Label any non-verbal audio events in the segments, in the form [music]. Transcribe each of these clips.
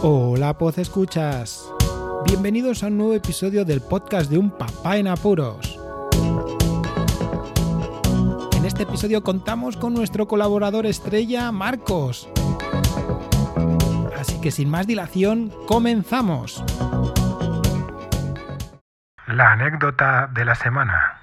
Hola, Poz Escuchas. Bienvenidos a un nuevo episodio del podcast de Un Papá en Apuros. En este episodio contamos con nuestro colaborador estrella, Marcos. Así que sin más dilación, comenzamos. La anécdota de la semana.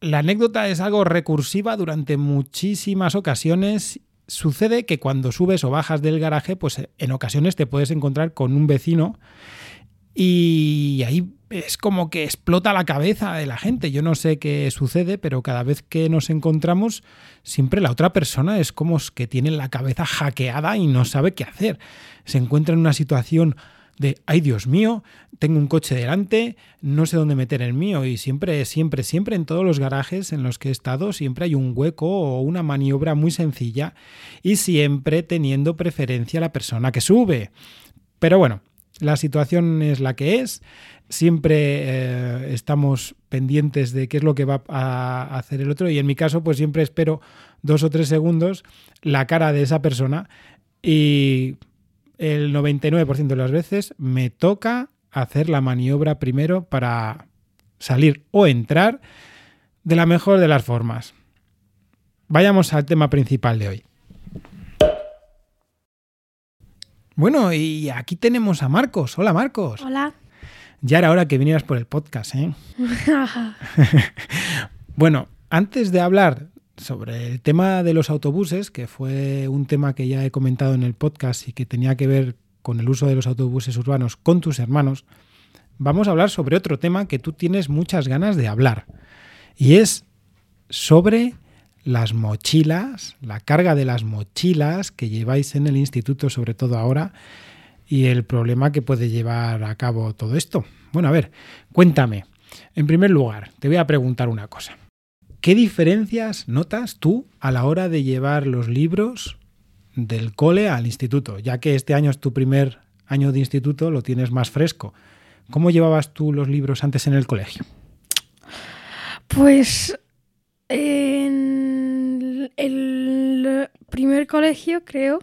La anécdota es algo recursiva durante muchísimas ocasiones sucede que cuando subes o bajas del garaje, pues en ocasiones te puedes encontrar con un vecino y ahí es como que explota la cabeza de la gente. Yo no sé qué sucede, pero cada vez que nos encontramos, siempre la otra persona es como que tiene la cabeza hackeada y no sabe qué hacer. Se encuentra en una situación de, ay Dios mío, tengo un coche delante, no sé dónde meter el mío y siempre, siempre, siempre en todos los garajes en los que he estado siempre hay un hueco o una maniobra muy sencilla y siempre teniendo preferencia a la persona que sube. Pero bueno, la situación es la que es, siempre eh, estamos pendientes de qué es lo que va a hacer el otro y en mi caso pues siempre espero dos o tres segundos la cara de esa persona y el 99% de las veces me toca hacer la maniobra primero para salir o entrar de la mejor de las formas. Vayamos al tema principal de hoy. Bueno, y aquí tenemos a Marcos. Hola Marcos. Hola. Ya era hora que vinieras por el podcast, ¿eh? [laughs] [laughs] bueno, antes de hablar sobre el tema de los autobuses, que fue un tema que ya he comentado en el podcast y que tenía que ver con el uso de los autobuses urbanos con tus hermanos, vamos a hablar sobre otro tema que tú tienes muchas ganas de hablar. Y es sobre las mochilas, la carga de las mochilas que lleváis en el instituto, sobre todo ahora, y el problema que puede llevar a cabo todo esto. Bueno, a ver, cuéntame. En primer lugar, te voy a preguntar una cosa. ¿Qué diferencias notas tú a la hora de llevar los libros del cole al instituto? Ya que este año es tu primer año de instituto, lo tienes más fresco. ¿Cómo llevabas tú los libros antes en el colegio? Pues en el primer colegio, creo,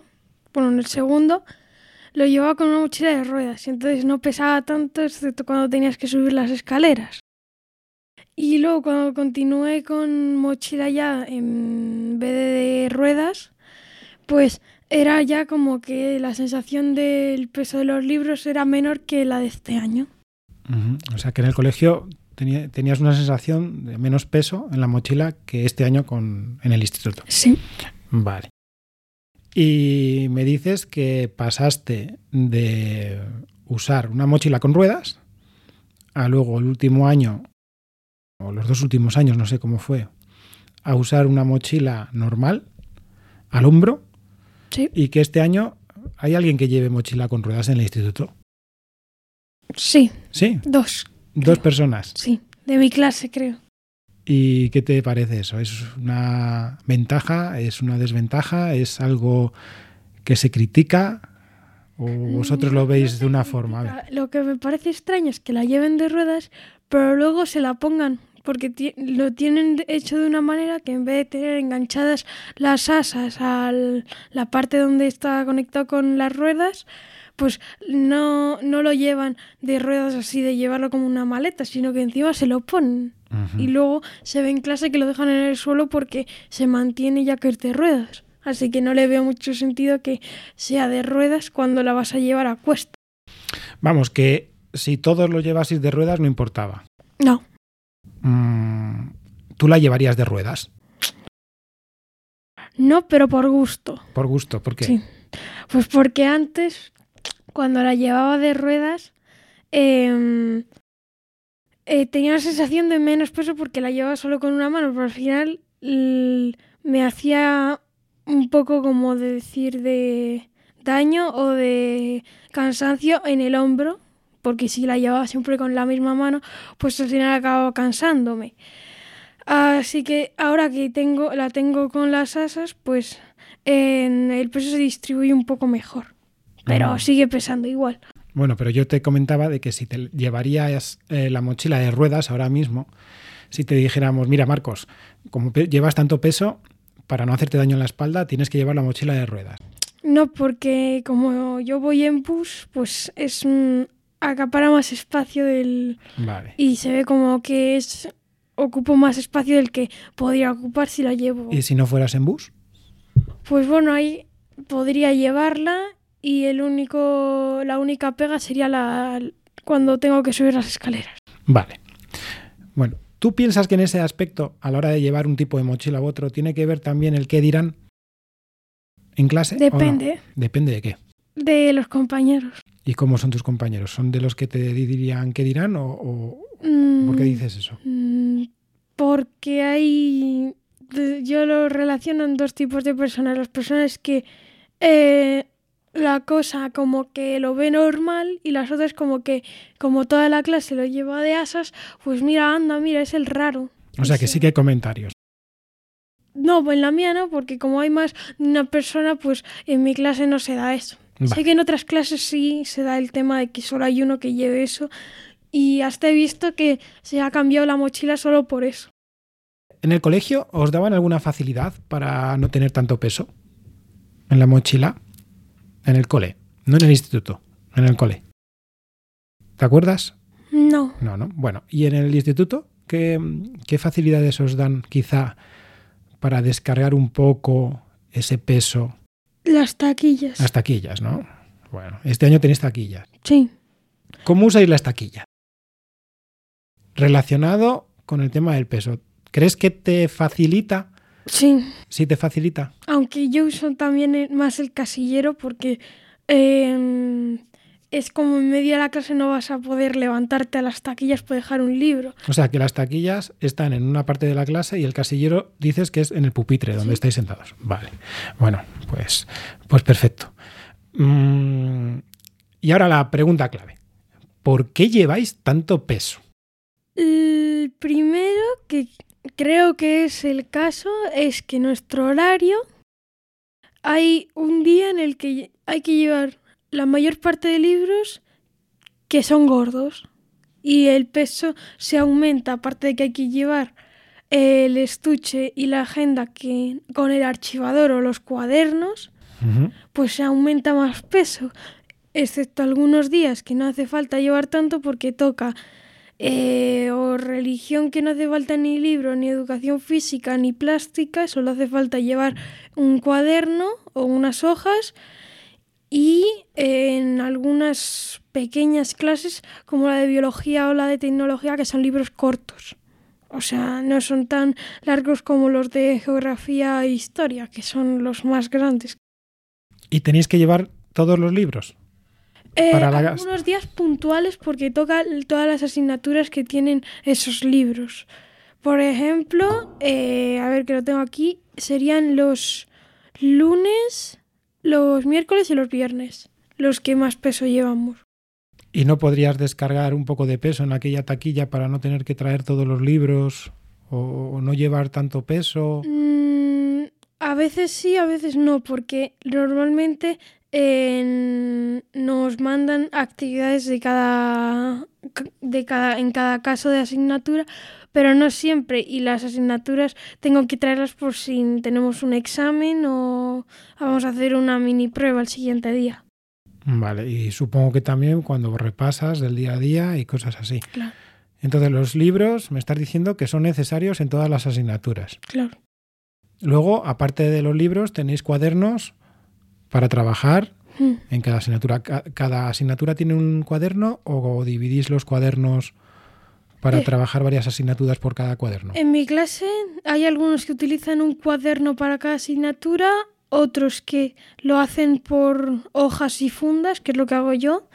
bueno, en el segundo, lo llevaba con una mochila de ruedas, y entonces no pesaba tanto, excepto cuando tenías que subir las escaleras. Y luego cuando continué con mochila ya en vez de ruedas, pues era ya como que la sensación del peso de los libros era menor que la de este año. O sea que en el colegio tenías una sensación de menos peso en la mochila que este año con, en el instituto. Sí. Vale. Y me dices que pasaste de usar una mochila con ruedas a luego el último año o los dos últimos años, no sé cómo fue, a usar una mochila normal al hombro Sí. y que este año hay alguien que lleve mochila con ruedas en el instituto. Sí, Sí, dos. dos personas. Sí, de mi clase creo. ¿Y qué te parece eso? ¿Es una ventaja? ¿Es una desventaja? ¿Es algo que se critica? ¿O vosotros lo veis de una forma? Lo que me parece extraño es que la lleven de ruedas, pero luego se la pongan, porque lo tienen hecho de una manera que en vez de tener enganchadas las asas a la parte donde está conectado con las ruedas, pues no, no lo llevan de ruedas así, de llevarlo como una maleta, sino que encima se lo ponen. Y luego se ve en clase que lo dejan en el suelo porque se mantiene ya que es de ruedas. Así que no le veo mucho sentido que sea de ruedas cuando la vas a llevar a cuesta. Vamos, que si todos lo llevaseis de ruedas no importaba. No, Mm, ¿Tú la llevarías de ruedas? no, pero por gusto. Por gusto, ¿por qué? Sí. Pues porque antes, cuando la llevaba de ruedas, em, eh, tenía la sensación de menos peso porque la llevaba solo con una mano, pero al final l- me hacía un poco como de decir de daño o de cansancio en el hombro, porque si la llevaba siempre con la misma mano, pues al final acababa cansándome. Así que ahora que tengo, la tengo con las asas, pues en el peso se distribuye un poco mejor. Pero Ah. sigue pesando igual. Bueno, pero yo te comentaba de que si te llevarías eh, la mochila de ruedas ahora mismo, si te dijéramos, mira Marcos, como llevas tanto peso, para no hacerte daño en la espalda, tienes que llevar la mochila de ruedas. No, porque como yo voy en bus, pues es un, acapara más espacio del Vale. y se ve como que es ocupo más espacio del que podría ocupar si la llevo. ¿Y si no fueras en bus? Pues bueno, ahí podría llevarla y el único la única pega sería la cuando tengo que subir las escaleras. Vale. Bueno, ¿tú piensas que en ese aspecto, a la hora de llevar un tipo de mochila u otro, tiene que ver también el qué dirán en clase? o no? Depende Depende de qué. de los compañeros. ¿Y cómo son tus compañeros? ¿Son de los que te dirían qué dirán o, o- Mm, por qué dices eso? Mm, Porque hay. Yo lo relaciono en dos tipos de personas. Las personas que eh, la cosa como que lo ve normal y las otras como que, como toda la clase lo lleva de asas, pues mira, anda, mira, es el raro. O sea que Sí. que hay comentarios. No, pues en la mía no, porque como hay más de una persona, pues en mi clase no se da eso. Vale. Sé que en otras clases sí se da el tema de que solo hay uno que lleve eso. Y hasta he visto que se ha cambiado la mochila solo por eso. ¿En el colegio os daban alguna facilidad para no tener tanto peso en la mochila? En el cole, no en el instituto, en el cole. ¿Te acuerdas? No. No, no. Bueno, ¿y en el instituto qué, qué facilidades os dan quizá para descargar un poco ese peso? Las taquillas. Las taquillas, ¿no? Bueno, este año tenéis taquillas. Sí. ¿Cómo usáis las taquillas? Relacionado con el tema del peso. ¿Crees que te facilita? Sí. Sí te facilita. Aunque yo uso también más el casillero porque eh, es como en medio de la clase no vas a poder levantarte a las taquillas para dejar un libro. O sea, que las taquillas están en una parte de la clase y el casillero dices que es en el pupitre donde Sí. estáis sentados. Vale. Bueno, pues, pues perfecto. Mm, y ahora la pregunta clave. ¿Por qué lleváis tanto peso? El primero que creo que es el caso es que nuestro horario hay un día en el que hay que llevar la mayor parte de libros que son gordos y el peso se aumenta aparte de que hay que llevar el estuche y la agenda que con el archivador o los cuadernos pues se aumenta más peso, excepto algunos días que no hace falta llevar tanto porque toca eh, o religión que no hace falta ni libro, ni educación física, ni plástica, solo hace falta llevar un cuaderno o unas hojas y en algunas pequeñas clases como la de biología o la de tecnología que son libros cortos. O sea, no son tan largos como los de geografía e historia, que son los más grandes. ¿Y tenéis que llevar todos los libros? Eh, Para la- algunos días puntuales porque toca todas las asignaturas que tienen esos libros. Por ejemplo, eh, a ver que lo tengo aquí, serían los lunes, los miércoles y los viernes, los que más peso llevamos. ¿Y no podrías descargar un poco de peso en aquella taquilla para no tener que traer todos los libros o, no llevar tanto peso? Mm, a veces sí, a veces no, porque normalmente eh, nos mandan actividades de cada, de cada, en cada caso de asignatura, pero no siempre. Y las asignaturas tengo que traerlas por si tenemos un examen o vamos a hacer una mini prueba el siguiente día. Vale, y supongo que también cuando repasas del día a día y cosas así. Claro, Entonces los libros me estás diciendo que son necesarios en todas las asignaturas. claro. Luego, aparte de los libros, tenéis cuadernos para trabajar Mm. en cada asignatura. Ca- ¿Cada asignatura tiene un cuaderno o dividís los cuadernos para Eh. trabajar varias asignaturas por cada cuaderno? En mi clase hay algunos que utilizan un cuaderno para cada asignatura, otros que lo hacen por hojas y fundas, que es lo que hago yo,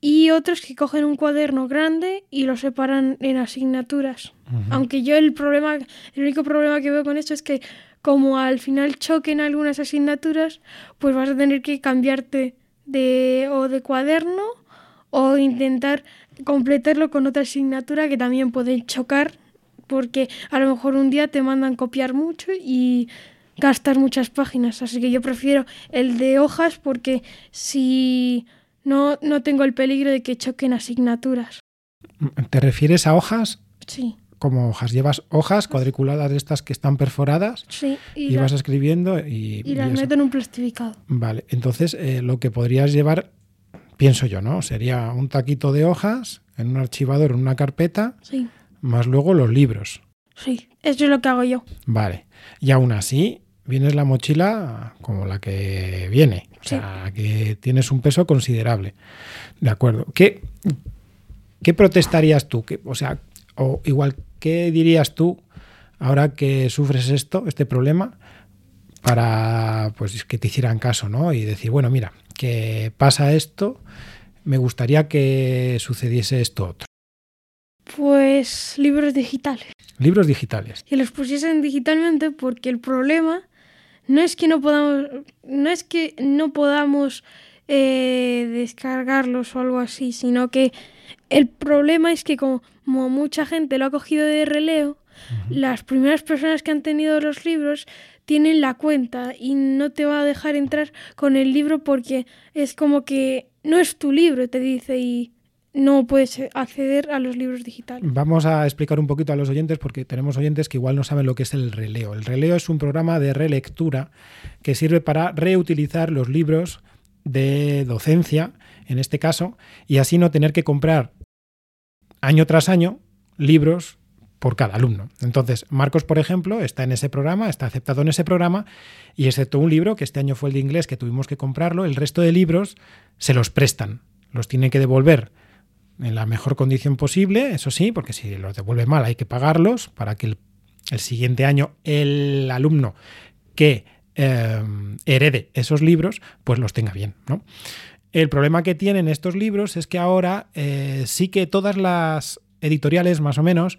y otros que cogen un cuaderno grande y lo separan en asignaturas. Aunque yo el problema, el único problema que veo con esto es que como al final choquen algunas asignaturas, pues vas a tener que cambiarte de o de cuaderno o intentar completarlo con otra asignatura que también pueden chocar porque a lo mejor un día te mandan copiar mucho y gastas muchas páginas. Así que yo prefiero el de hojas porque si no, no tengo el peligro de que choquen asignaturas. ¿Te refieres a hojas? Sí. como hojas. Llevas hojas cuadriculadas de estas que están perforadas Sí, y, y, la- vas escribiendo y, y las meto en un plastificado. Vale, entonces eh, lo que podrías llevar, pienso yo, ¿no? Sería un taquito de hojas en un archivador, en una carpeta, Sí, más luego los libros. sí, eso es lo que hago yo. Vale. Y aún así, vienes la mochila como la que viene. O Sí. sea, que tienes un peso considerable. De acuerdo. ¿Qué, qué protestarías tú? ¿Qué- o sea, o igual, ¿qué dirías tú ahora que sufres esto, este problema, para pues que te hicieran caso, ¿no? Y decir, bueno, mira, que pasa esto, me gustaría que sucediese esto otro. Pues libros digitales. Libros digitales. que los pusiesen digitalmente porque el problema no es que no podamos no es que no podamos eh, descargarlos o algo así sino que el problema es que como mucha gente lo ha cogido de releo las primeras personas que han tenido los libros tienen la cuenta y no te va a dejar entrar con el libro porque es como que no es tu libro te dice y no puedes acceder a los libros digitales Vamos a explicar un poquito a los oyentes porque tenemos oyentes que igual no saben lo que es el releo. El releo es un programa de relectura que sirve para reutilizar los libros de docencia, en este caso, y así no tener que comprar año tras año libros por cada alumno. Entonces, Marcos, por ejemplo, está en ese programa, está aceptado en ese programa, y excepto un libro, que este año fue el de inglés, que tuvimos que comprarlo, el resto de libros se los prestan, los tiene que devolver en la mejor condición posible, eso sí, porque si los devuelve mal hay que pagarlos para que el, el siguiente año el alumno que eh, herede esos libros, pues los tenga bien. El problema que tienen estos libros es que ahora eh, sí que todas las editoriales, más o menos,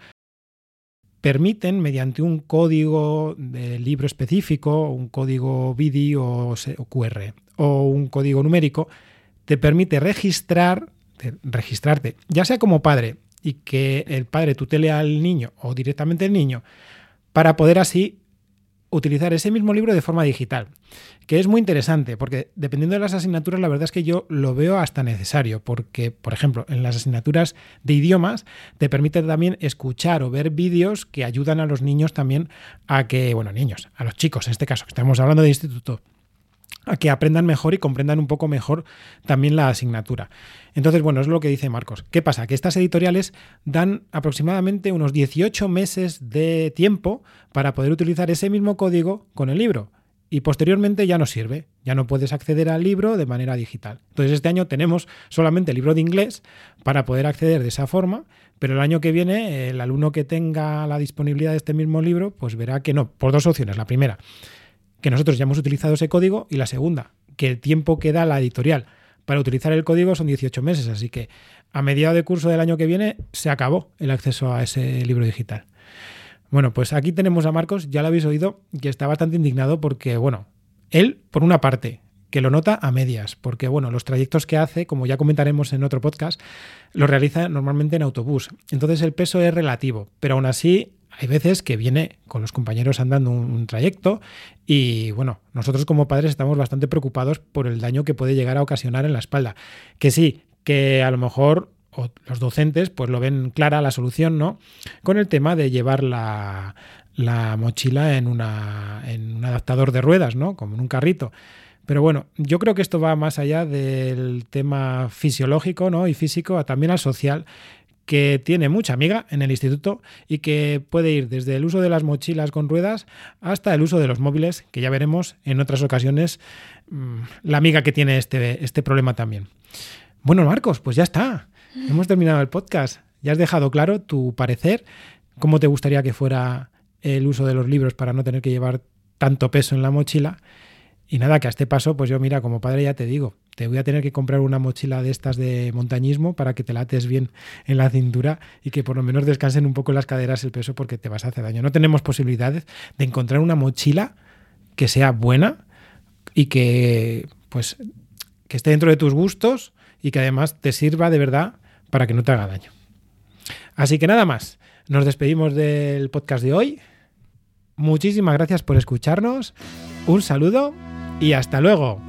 permiten, mediante un código de libro específico, un código BIDI o, QR, o un código numérico, te permite registrar, te- registrarte, ya sea como padre y que el padre tutele al niño o directamente el niño, para poder así utilizar ese mismo libro de forma digital, que es muy interesante, porque dependiendo de las asignaturas, la verdad es que yo lo veo hasta necesario, porque, por ejemplo, en las asignaturas de idiomas te permite también escuchar o ver vídeos que ayudan a los niños también a que, bueno, niños, a los chicos en este caso, que estamos hablando de instituto, a que aprendan mejor y comprendan un poco mejor también la asignatura. Entonces, bueno, es lo que dice Marcos. ¿Qué pasa? Que estas editoriales dan aproximadamente unos 18 meses de tiempo para poder utilizar ese mismo código con el libro. Y posteriormente ya no sirve, ya no puedes acceder al libro de manera digital. Entonces este año tenemos solamente el libro de inglés para poder acceder de esa forma, pero el año que viene el alumno que tenga la disponibilidad de este mismo libro, pues verá que no, por dos opciones. La primera, que nosotros ya hemos utilizado ese código y la segunda, que el tiempo que da la editorial para utilizar el código son 18 meses, así que a mediado de curso del año que viene se acabó el acceso a ese libro digital. Bueno, pues aquí tenemos a Marcos, ya lo habéis oído, que está bastante indignado porque, bueno, él, por una parte, que lo nota a medias, porque, bueno, los trayectos que hace, como ya comentaremos en otro podcast, los realiza normalmente en autobús. Entonces el peso es relativo, pero aún así hay veces que viene con los compañeros andando un, trayecto y bueno, nosotros como padres estamos bastante preocupados por el daño que puede llegar a ocasionar en la espalda. Que sí, que a lo mejor los docentes pues lo ven clara la solución, ¿no? Con el tema de llevar la, la mochila en, una, en un adaptador de ruedas, ¿no? Como en un carrito. Pero bueno, yo creo que esto va más allá del tema fisiológico ¿no? y físico, también al social, que tiene mucha amiga en el instituto y que puede ir desde el uso de las mochilas con ruedas hasta el uso de los móviles, que ya veremos en otras ocasiones mmm, la amiga que tiene este, este problema también. Bueno, Marcos, pues ya está. Hemos terminado el podcast. Ya has dejado claro tu parecer, cómo te gustaría que fuera el uso de los libros para no tener que llevar tanto peso en la mochila. Y nada, que a este paso, pues yo mira, como padre ya te digo, te voy a tener que comprar una mochila de estas de montañismo para que te lates bien en la cintura y que por lo menos descansen un poco las caderas el peso porque te vas a hacer daño. No tenemos posibilidades de encontrar una mochila que sea buena y que pues que esté dentro de tus gustos y que además te sirva de verdad para que no te haga daño. Así que nada más, nos despedimos del podcast de hoy. Muchísimas gracias por escucharnos. Un saludo y hasta luego.